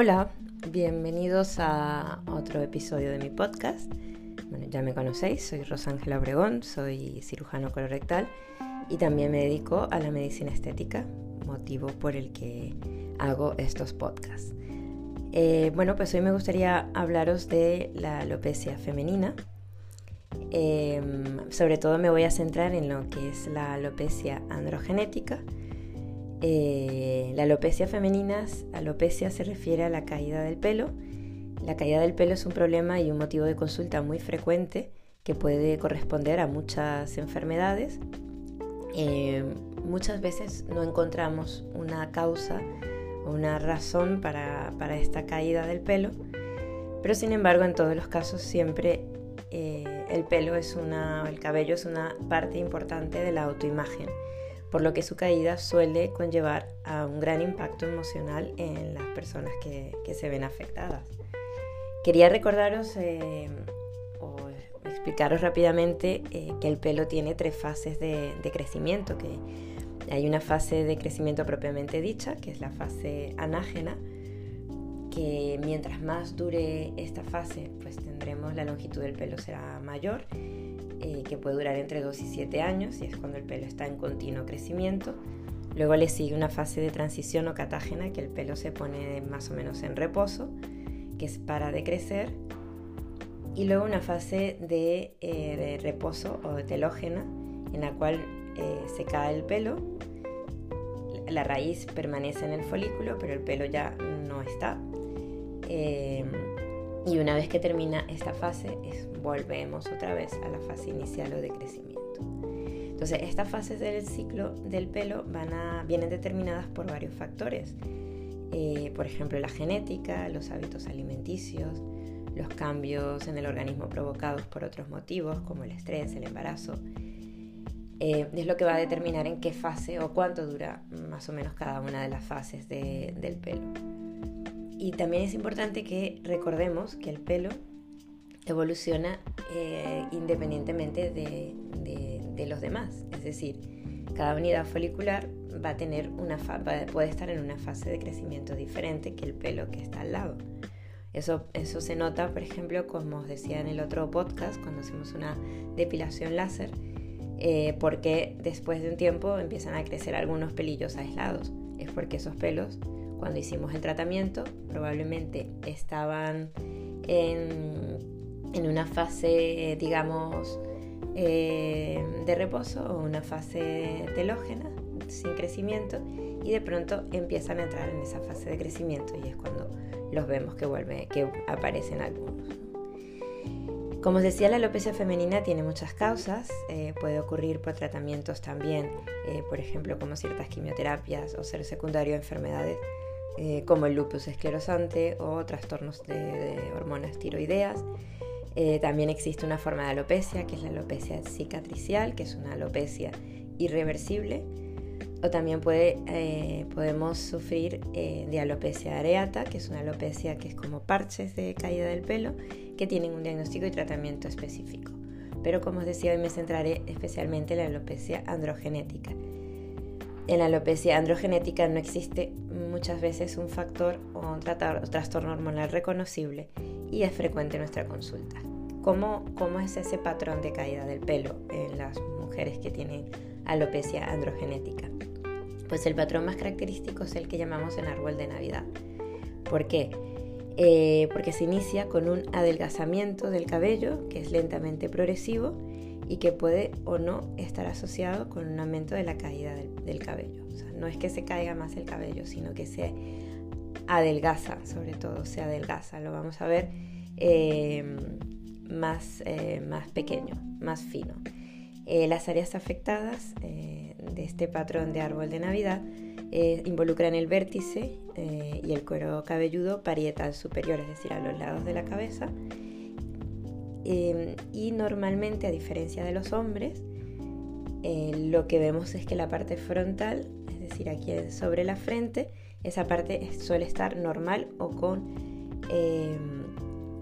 Hola, bienvenidos a otro episodio de mi podcast. Bueno, ya me conocéis, soy Rosángela Obregón, soy cirujano colorectal y también me dedico a la medicina estética, motivo por el que hago estos podcasts. Eh, bueno, pues hoy me gustaría hablaros de la alopecia femenina. Em, sobre todo me voy a centrar en lo que es la alopecia androgenética eh, la alopecia femenina, alopecia se refiere a la caída del pelo. La caída del pelo es un problema y un motivo de consulta muy frecuente que puede corresponder a muchas enfermedades. Eh, muchas veces no encontramos una causa o una razón para, esta caída del pelo, pero sin embargo en todos los casos siempre eh, el pelo es una, el cabello es una parte importante de la autoimagen por lo que su caída suele conllevar a un gran impacto emocional en las personas que, se ven afectadas. Quería recordaros eh, o explicaros rápidamente eh, que el pelo tiene tres fases de, de, crecimiento, que hay una fase de crecimiento propiamente dicha, que es la fase anágena, que mientras más dure esta fase, pues tendremos la longitud del pelo será mayor eh, que puede durar entre 2 y 7 años y es cuando el pelo está en continuo crecimiento. Luego le sigue una fase de transición o catágena que el pelo se pone más o menos en reposo, que es para de crecer. Y luego una fase de, eh, reposo o de telógena en la cual eh, se cae el pelo, la raíz permanece en el folículo, pero el pelo ya no está. Y una vez que termina esta fase, volvemos otra vez a la fase inicial o de crecimiento. Entonces, estas fases del ciclo del pelo van a, vienen determinadas por varios factores. Eh, por ejemplo, la genética, los hábitos alimenticios, los cambios en el organismo provocados por otros motivos como el estrés, el embarazo. Eh, es lo que va a determinar en qué fase o cuánto dura más o menos cada una de las fases del pelo. Y también es importante que recordemos que el pelo evoluciona eh, independientemente de, los demás. Es decir, cada unidad folicular va a tener una puede estar en una fase de crecimiento diferente que el pelo que está al lado. Eso, eso se nota, por ejemplo, como os decía en el otro podcast, cuando hacemos una depilación láser, eh, porque después de un tiempo empiezan a crecer algunos pelillos aislados. Es porque esos pelos cuando hicimos el tratamiento probablemente estaban en, una fase, digamos, eh, de reposo o una fase telógena, sin crecimiento, y de pronto empiezan a entrar en esa fase de crecimiento y es cuando los vemos que, vuelve, que aparecen algunos. Como os decía, la alopecia femenina tiene muchas causas, eh, puede ocurrir por tratamientos también, eh, por ejemplo, como ciertas quimioterapias o ser secundario a enfermedades eh, como el lupus esclerosante o trastornos de, hormonas tiroideas. Eh, también existe una forma de alopecia, que es la alopecia cicatricial, que es una alopecia irreversible. O también eh, podemos sufrir de alopecia areata, que es una alopecia que es como parches de caída del pelo, que tienen un diagnóstico y tratamiento específico. Pero como os decía, hoy me centraré especialmente en la alopecia androgenética, en la alopecia androgenética no existe muchas veces un factor o un trastorno hormonal reconocible y es frecuente en nuestra consulta. ¿Cómo, ¿Cómo es ese patrón de caída del pelo en las mujeres que tienen alopecia androgenética? Pues el patrón más característico es el que llamamos el árbol de Navidad. ¿Por qué? Eh, porque se inicia con un adelgazamiento del cabello que es lentamente progresivo y que puede o no estar asociado con un aumento de la caída del, cabello. O sea, no es que se caiga más el cabello, sino que se adelgaza, sobre todo se adelgaza. Lo vamos a ver eh, más, eh, más pequeño, más fino. Eh, las áreas afectadas de este patrón de árbol de Navidad involucran el vértice y el cuero cabelludo parietal superior, es decir, a los lados de la cabeza y normalmente, a diferencia de los hombres, eh, lo que vemos es que la parte frontal, es decir, aquí sobre la frente, esa parte suele estar normal o con em,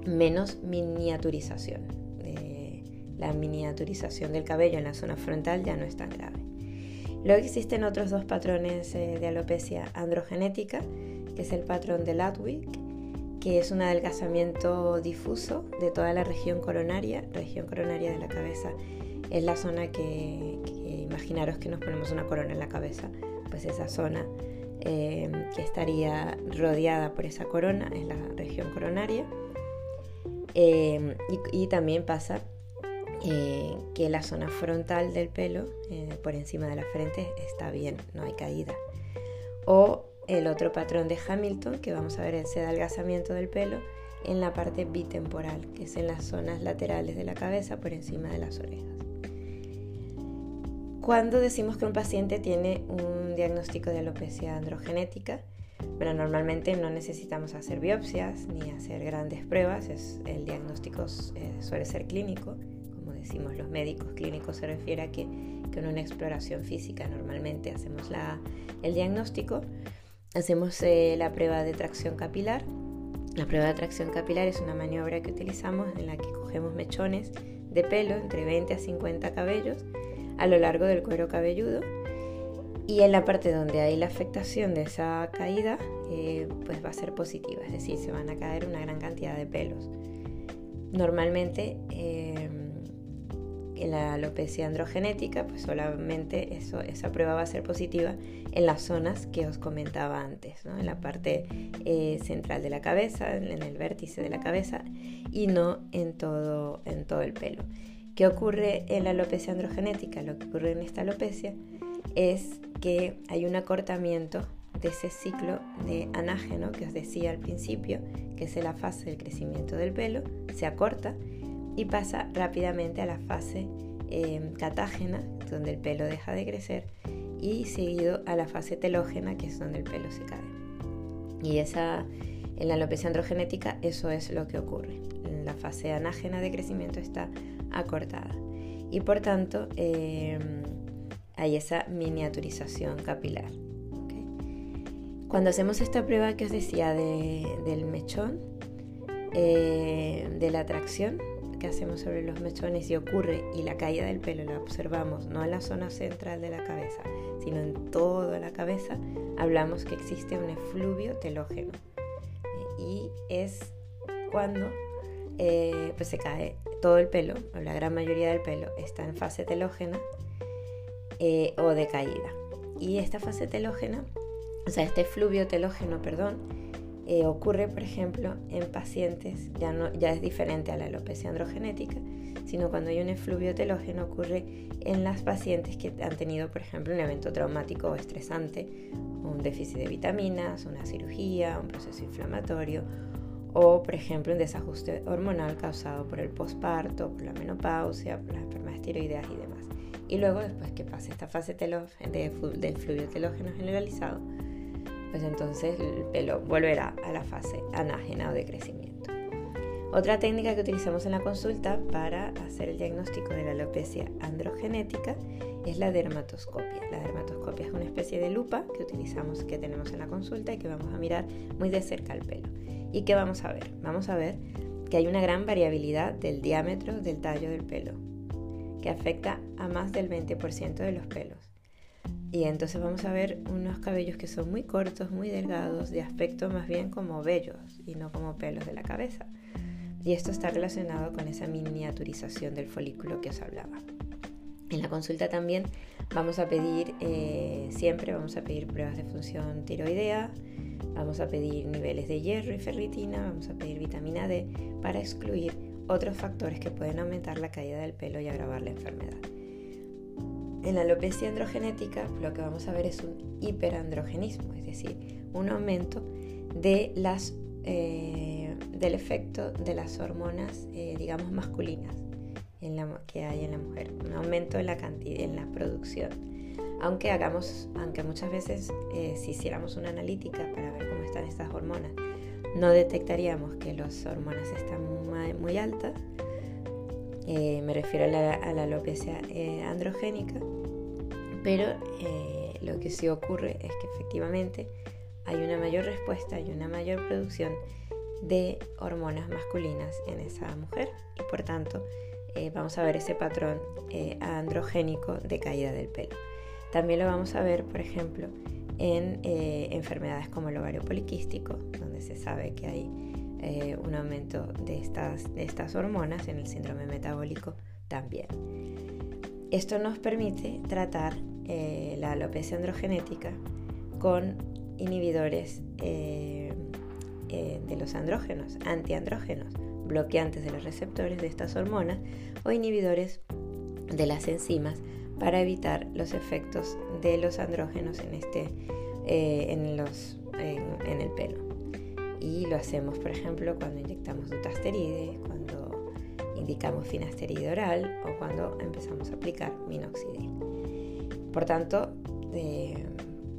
menos miniaturización. Eh, la miniaturización del cabello en la zona frontal ya no es tan grave. Luego existen otros dos patrones eh, de alopecia androgenética, que es el patrón de Ludwig que es un adelgazamiento difuso de toda la región coronaria. Región coronaria de la cabeza es la zona que, imaginaros que nos ponemos una corona en la cabeza, pues esa zona eh, que estaría rodeada por esa corona es la región coronaria. Eh, y, también pasa eh, que la zona frontal del pelo, por encima de la frente, está bien, no hay caída. O el otro patrón de Hamilton, que vamos a ver ese adelgazamiento del pelo en la parte bitemporal, que es en las zonas laterales de la cabeza por encima de las orejas. Cuando decimos que un paciente tiene un diagnóstico de alopecia androgenética, bueno, normalmente no necesitamos hacer biopsias ni hacer grandes pruebas, es, el diagnóstico eh, suele ser clínico, como decimos los médicos clínicos se refiere a que, que en una exploración física normalmente hacemos la, el diagnóstico, hacemos eh, la prueba de tracción capilar. La prueba de tracción capilar es una maniobra que utilizamos en la que cogemos mechones de pelo entre 20 a 50 cabellos a lo largo del cuero cabelludo y en la parte donde hay la afectación de esa caída eh, pues va a ser positiva, es decir, se van a caer una gran cantidad de pelos. Normalmente eh, en la alopecia androgenética pues solamente eso, esa prueba va a ser positiva en las zonas que os comentaba antes, en la parte eh, central de la cabeza, en el vértice de la cabeza y no en todo, en todo el pelo. ¿Qué ocurre en la alopecia androgenética? Lo que ocurre en esta alopecia es que hay un acortamiento de ese ciclo de anágeno que os decía al principio, que es la fase del crecimiento del pelo, se acorta y pasa rápidamente a la fase em, catágena, donde el pelo deja de crecer, y seguido a la fase telógena, que es donde el pelo se cae. Y esa, en la alopecia androgenética eso es lo que ocurre. La fase anágena de crecimiento está acortada. Y por tanto em, hay esa miniaturización capilar. Cuando hacemos esta prueba que os decía del mechón, eh, de la atracción que hacemos sobre los mechones y ocurre y la caída del pelo la observamos no en la zona central de la cabeza, sino en toda la cabeza, hablamos que existe un efluvio telógeno. y es cuando eh, pues se cae todo el pelo, o la gran mayoría del pelo, está en fase telógena eh, o de caída. Y esta fase telógena, o sea, este fluvio telógeno, perdón, eh, ocurre, por ejemplo, en pacientes, ya, no, ya es diferente a la alopecia androgenética, sino cuando hay un efluvio telógeno ocurre en las pacientes que han tenido, por ejemplo, un evento traumático o estresante, un déficit de vitaminas, una cirugía, un proceso inflamatorio o, por ejemplo, un desajuste hormonal causado por el posparto, por la menopausia, por las enfermedades tiroideas y demás. Y luego, después que pase esta fase del fluido telógeno generalizado, pues entonces el pelo volverá a la fase anágena o de crecimiento. Otra técnica que utilizamos en la consulta para hacer el diagnóstico de la alopecia androgenética es la dermatoscopia. De lupa que utilizamos, que tenemos en la consulta y que vamos a mirar muy de cerca el pelo. ¿Y qué vamos a ver? Vamos a ver que hay una gran variabilidad del diámetro del tallo del pelo, que afecta a más del 20% de los pelos. Y entonces vamos a ver unos cabellos que son muy cortos, muy delgados, de aspecto más bien como vellos y no como pelos de la cabeza. Y esto está relacionado con esa miniaturización del folículo que os hablaba. En la consulta también vamos a pedir, eh, siempre vamos a pedir pruebas de función tiroidea, Vamos a pedir niveles de hierro y ferritina, vamos a pedir vitamina D para excluir otros factores que pueden aumentar la caída del pelo y agravar la enfermedad. En la alopecia androgenética lo que vamos a ver es un hiperandrogenismo, es decir, un aumento de las, eh, del efecto de las hormonas, eh, digamos, masculinas en la, que hay en la mujer, un aumento en la, cantidad, en la producción aunque hagamos, aunque muchas veces eh, si hiciéramos una analítica para ver cómo están estas hormonas, no detectaríamos que las hormonas están muy, altas. Eh, me refiero a la, alopecia eh, androgénica, pero lo que sí ocurre es que efectivamente hay una mayor respuesta y una mayor producción de hormonas masculinas en esa mujer y por tanto vamos a ver ese patrón androgénico de caída del pelo. También lo vamos a ver, por ejemplo, en eh, enfermedades como el ovario poliquístico, donde se sabe que hay un aumento de estas, de estas hormonas en el síndrome metabólico también. Esto nos permite tratar la alopecia androgenética con inhibidores de los andrógenos, antiandrógenos, bloqueantes de los receptores de estas hormonas o inhibidores de las enzimas para evitar los efectos de los andrógenos en, este, eh, en, los, en, el pelo. Y lo hacemos, por ejemplo, cuando inyectamos dutasteride, cuando indicamos finasteride oral o cuando empezamos a aplicar minoxidil. Por tanto, eh,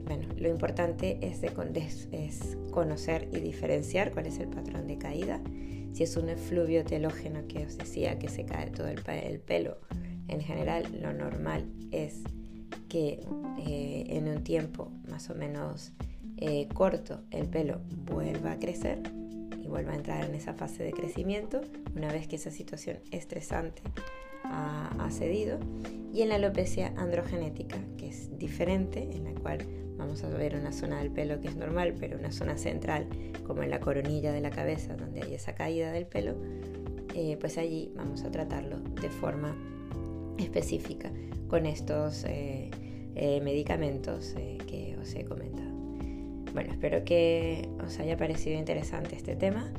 bueno, lo importante es, es, conocer y diferenciar cuál es el patrón de caída. Si es un efluvio telógeno que os decía que se cae todo el, el pelo en general, lo normal es que eh, en un tiempo más o menos eh, corto el pelo vuelva a crecer y vuelva a entrar en esa fase de crecimiento una vez que esa situación estresante ha cedido. Y en la alopecia androgenética, es diferente, en la cual vamos a ver una zona del pelo que es normal, pero una zona central, como en la coronilla de la cabeza, donde hay esa caída del pelo, eh, pues allí vamos a tratarlo de forma específica con estos eh, eh, medicamentos eh, que os he comentado. Bueno, espero que os haya parecido interesante este tema,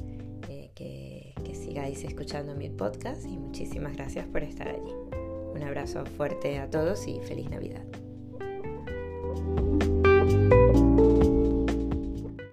que, que sigáis escuchando mi podcast y muchísimas gracias por estar allí. Un abrazo fuerte a todos y feliz Navidad.